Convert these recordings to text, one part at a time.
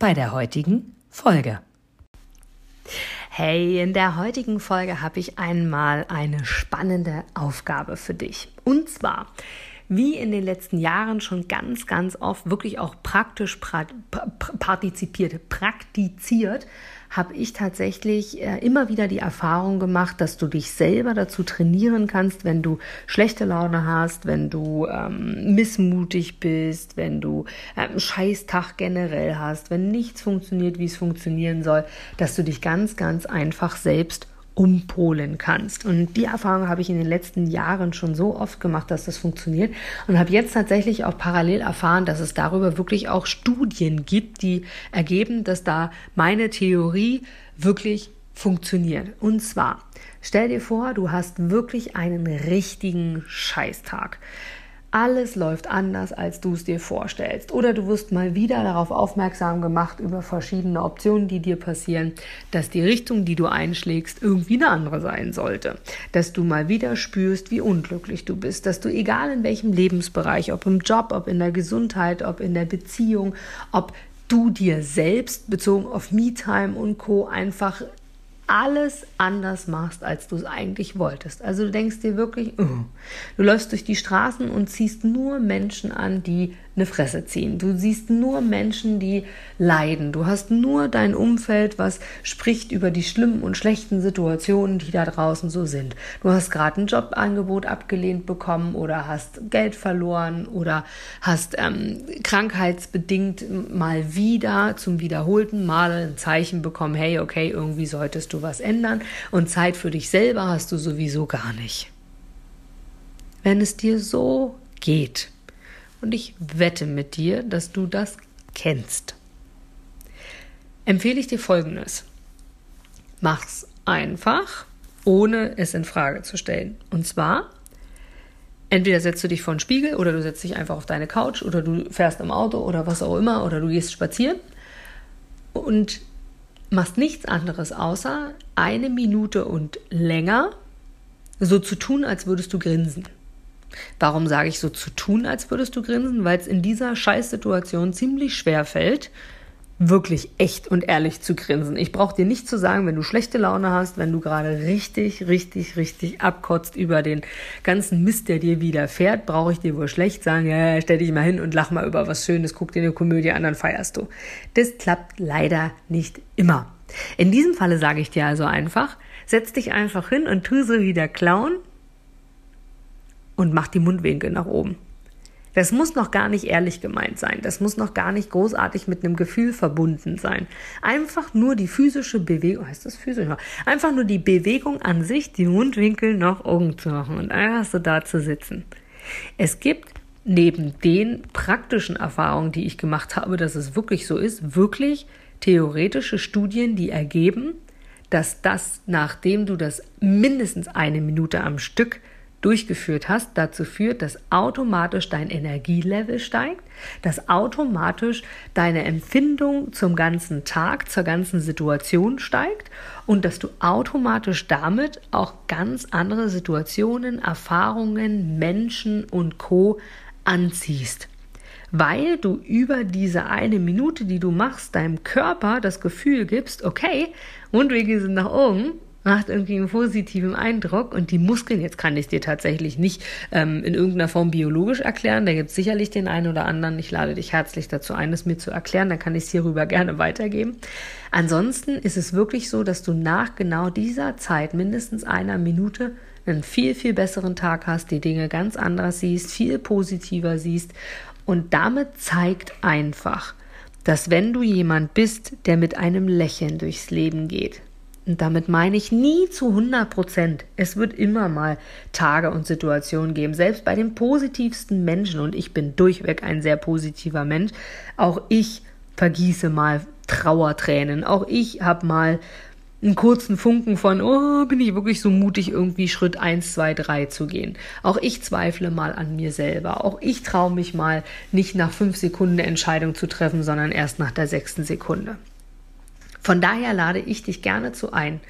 bei der heutigen Folge. Hey, in der heutigen Folge habe ich einmal eine spannende Aufgabe für dich. Und zwar, wie in den letzten Jahren schon ganz, ganz oft wirklich auch praktisch partizipiert, praktiziert, habe ich tatsächlich äh, immer wieder die Erfahrung gemacht, dass du dich selber dazu trainieren kannst, wenn du schlechte Laune hast, wenn du ähm, missmutig bist, wenn du ähm, Scheißtag generell hast, wenn nichts funktioniert, wie es funktionieren soll, dass du dich ganz, ganz einfach selbst umpolen kannst. Und die Erfahrung habe ich in den letzten Jahren schon so oft gemacht, dass das funktioniert und habe jetzt tatsächlich auch parallel erfahren, dass es darüber wirklich auch Studien gibt, die ergeben, dass da meine Theorie wirklich funktioniert. Und zwar, stell dir vor, du hast wirklich einen richtigen Scheißtag alles läuft anders, als du es dir vorstellst. Oder du wirst mal wieder darauf aufmerksam gemacht über verschiedene Optionen, die dir passieren, dass die Richtung, die du einschlägst, irgendwie eine andere sein sollte. Dass du mal wieder spürst, wie unglücklich du bist. Dass du egal in welchem Lebensbereich, ob im Job, ob in der Gesundheit, ob in der Beziehung, ob du dir selbst bezogen auf Me-Time und Co. einfach alles anders machst, als du es eigentlich wolltest. Also du denkst dir wirklich, oh. du läufst durch die Straßen und ziehst nur Menschen an, die eine Fresse ziehen. Du siehst nur Menschen, die leiden. Du hast nur dein Umfeld, was spricht über die schlimmen und schlechten Situationen, die da draußen so sind. Du hast gerade ein Jobangebot abgelehnt bekommen oder hast Geld verloren oder hast ähm, krankheitsbedingt mal wieder zum wiederholten Mal ein Zeichen bekommen, hey, okay, irgendwie solltest du was ändern und Zeit für dich selber hast du sowieso gar nicht. Wenn es dir so geht, und ich wette mit dir, dass du das kennst. Empfehle ich dir folgendes. Mach's einfach, ohne es in Frage zu stellen. Und zwar, entweder setzt du dich vor den Spiegel oder du setzt dich einfach auf deine Couch oder du fährst im Auto oder was auch immer oder du gehst spazieren und machst nichts anderes außer eine Minute und länger so zu tun, als würdest du grinsen. Warum sage ich so zu tun, als würdest du grinsen? Weil es in dieser Scheißsituation ziemlich schwer fällt, wirklich echt und ehrlich zu grinsen. Ich brauche dir nicht zu sagen, wenn du schlechte Laune hast, wenn du gerade richtig, richtig, richtig abkotzt über den ganzen Mist, der dir widerfährt, brauche ich dir wohl schlecht sagen, ja, stell dich mal hin und lach mal über was Schönes, guck dir eine Komödie an, dann feierst du. Das klappt leider nicht immer. In diesem Falle sage ich dir also einfach, setz dich einfach hin und tu so wie der Clown, und macht die Mundwinkel nach oben. Das muss noch gar nicht ehrlich gemeint sein. Das muss noch gar nicht großartig mit einem Gefühl verbunden sein. Einfach nur die physische Bewegung, heißt das physisch? Einfach nur die Bewegung an sich, die Mundwinkel nach oben zu machen und einfach so da zu sitzen. Es gibt neben den praktischen Erfahrungen, die ich gemacht habe, dass es wirklich so ist, wirklich theoretische Studien, die ergeben, dass das, nachdem du das mindestens eine Minute am Stück durchgeführt hast, dazu führt, dass automatisch dein Energielevel steigt, dass automatisch deine Empfindung zum ganzen Tag, zur ganzen Situation steigt und dass du automatisch damit auch ganz andere Situationen, Erfahrungen, Menschen und Co anziehst. Weil du über diese eine Minute, die du machst, deinem Körper das Gefühl gibst, okay, Mundwege sind nach oben, macht irgendwie einen positiven Eindruck und die Muskeln, jetzt kann ich dir tatsächlich nicht ähm, in irgendeiner Form biologisch erklären, da gibt es sicherlich den einen oder anderen, ich lade dich herzlich dazu ein, es mir zu erklären, dann kann ich es hierüber gerne weitergeben. Ansonsten ist es wirklich so, dass du nach genau dieser Zeit, mindestens einer Minute, einen viel, viel besseren Tag hast, die Dinge ganz anders siehst, viel positiver siehst. Und damit zeigt einfach, dass wenn du jemand bist, der mit einem Lächeln durchs Leben geht, und damit meine ich nie zu 100 Prozent. Es wird immer mal Tage und Situationen geben, selbst bei den positivsten Menschen. Und ich bin durchweg ein sehr positiver Mensch. Auch ich vergieße mal Trauertränen. Auch ich habe mal einen kurzen Funken von, oh, bin ich wirklich so mutig, irgendwie Schritt eins, zwei, drei zu gehen. Auch ich zweifle mal an mir selber. Auch ich traue mich mal nicht nach fünf Sekunden eine Entscheidung zu treffen, sondern erst nach der sechsten Sekunde. Von daher lade ich dich gerne zu ein,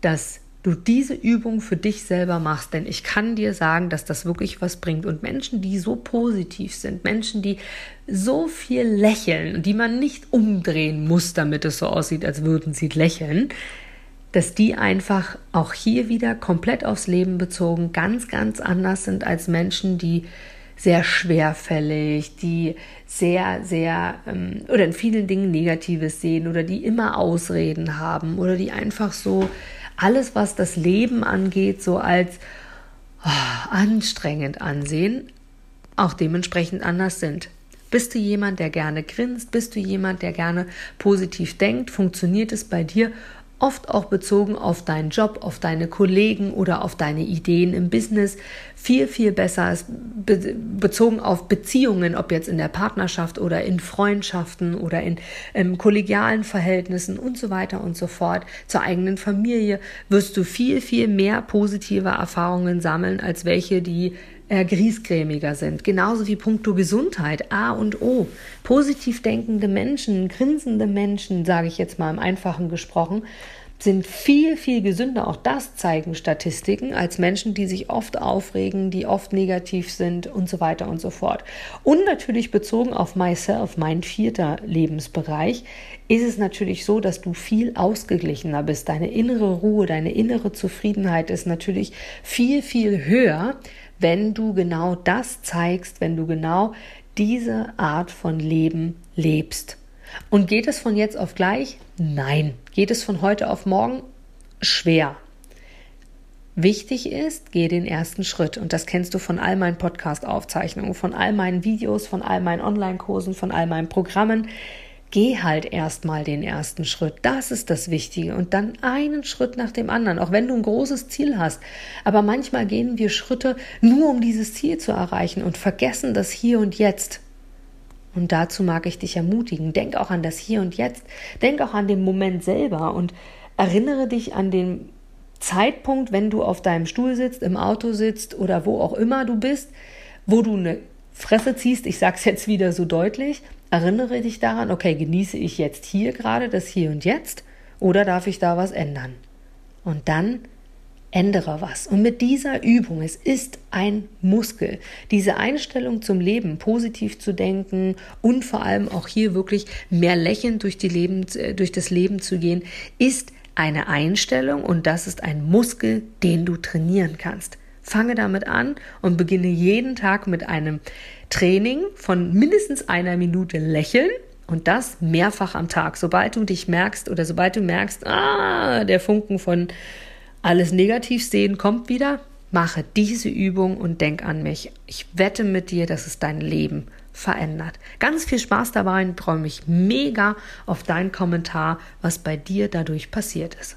dass du diese Übung für dich selber machst, denn ich kann dir sagen, dass das wirklich was bringt. Und Menschen, die so positiv sind, Menschen, die so viel lächeln und die man nicht umdrehen muss, damit es so aussieht, als würden sie lächeln, dass die einfach auch hier wieder komplett aufs Leben bezogen ganz, ganz anders sind als Menschen, die sehr schwerfällig, die sehr, sehr ähm, oder in vielen Dingen Negatives sehen oder die immer Ausreden haben oder die einfach so alles, was das Leben angeht, so als oh, anstrengend ansehen, auch dementsprechend anders sind. Bist du jemand, der gerne grinst? Bist du jemand, der gerne positiv denkt? Funktioniert es bei dir oft auch bezogen auf deinen Job, auf deine Kollegen oder auf deine Ideen im Business, viel, viel besser als bezogen auf Beziehungen, ob jetzt in der Partnerschaft oder in Freundschaften oder in ähm, kollegialen Verhältnissen und so weiter und so fort, zur eigenen Familie, wirst du viel, viel mehr positive Erfahrungen sammeln, als welche, die äh, griesgrämiger sind. Genauso wie puncto Gesundheit, A und O. Positiv denkende Menschen, grinsende Menschen, sage ich jetzt mal im Einfachen gesprochen, sind viel, viel gesünder, auch das zeigen Statistiken, als Menschen, die sich oft aufregen, die oft negativ sind und so weiter und so fort. Und natürlich bezogen auf myself, mein vierter Lebensbereich, ist es natürlich so, dass du viel ausgeglichener bist. Deine innere Ruhe, deine innere Zufriedenheit ist natürlich viel, viel höher, wenn du genau das zeigst, wenn du genau diese Art von Leben lebst. Und geht es von jetzt auf gleich? Nein. Geht es von heute auf morgen? Schwer. Wichtig ist, geh den ersten Schritt. Und das kennst du von all meinen Podcast-Aufzeichnungen, von all meinen Videos, von all meinen Online-Kursen, von all meinen Programmen. Geh halt erstmal den ersten Schritt. Das ist das Wichtige. Und dann einen Schritt nach dem anderen, auch wenn du ein großes Ziel hast. Aber manchmal gehen wir Schritte nur, um dieses Ziel zu erreichen und vergessen das Hier und Jetzt. Und dazu mag ich dich ermutigen. Denk auch an das Hier und Jetzt. Denk auch an den Moment selber und erinnere dich an den Zeitpunkt, wenn du auf deinem Stuhl sitzt, im Auto sitzt oder wo auch immer du bist, wo du eine Fresse ziehst. Ich sag's jetzt wieder so deutlich Erinnere dich daran, okay, genieße ich jetzt hier gerade das Hier und Jetzt oder darf ich da was ändern? Und dann ändere was. Und mit dieser Übung, es ist ein Muskel, diese Einstellung zum Leben, positiv zu denken und vor allem auch hier wirklich mehr lächelnd durch, die Leben, äh, durch das Leben zu gehen, ist eine Einstellung und das ist ein Muskel, den du trainieren kannst. Fange damit an und beginne jeden Tag mit einem Training von mindestens einer Minute lächeln und das mehrfach am Tag. Sobald du dich merkst oder sobald du merkst, ah, der Funken von alles negativ sehen kommt wieder, mache diese Übung und denk an mich. Ich wette mit dir, dass es dein Leben verändert. Ganz viel Spaß dabei und freue mich mega auf deinen Kommentar, was bei dir dadurch passiert ist.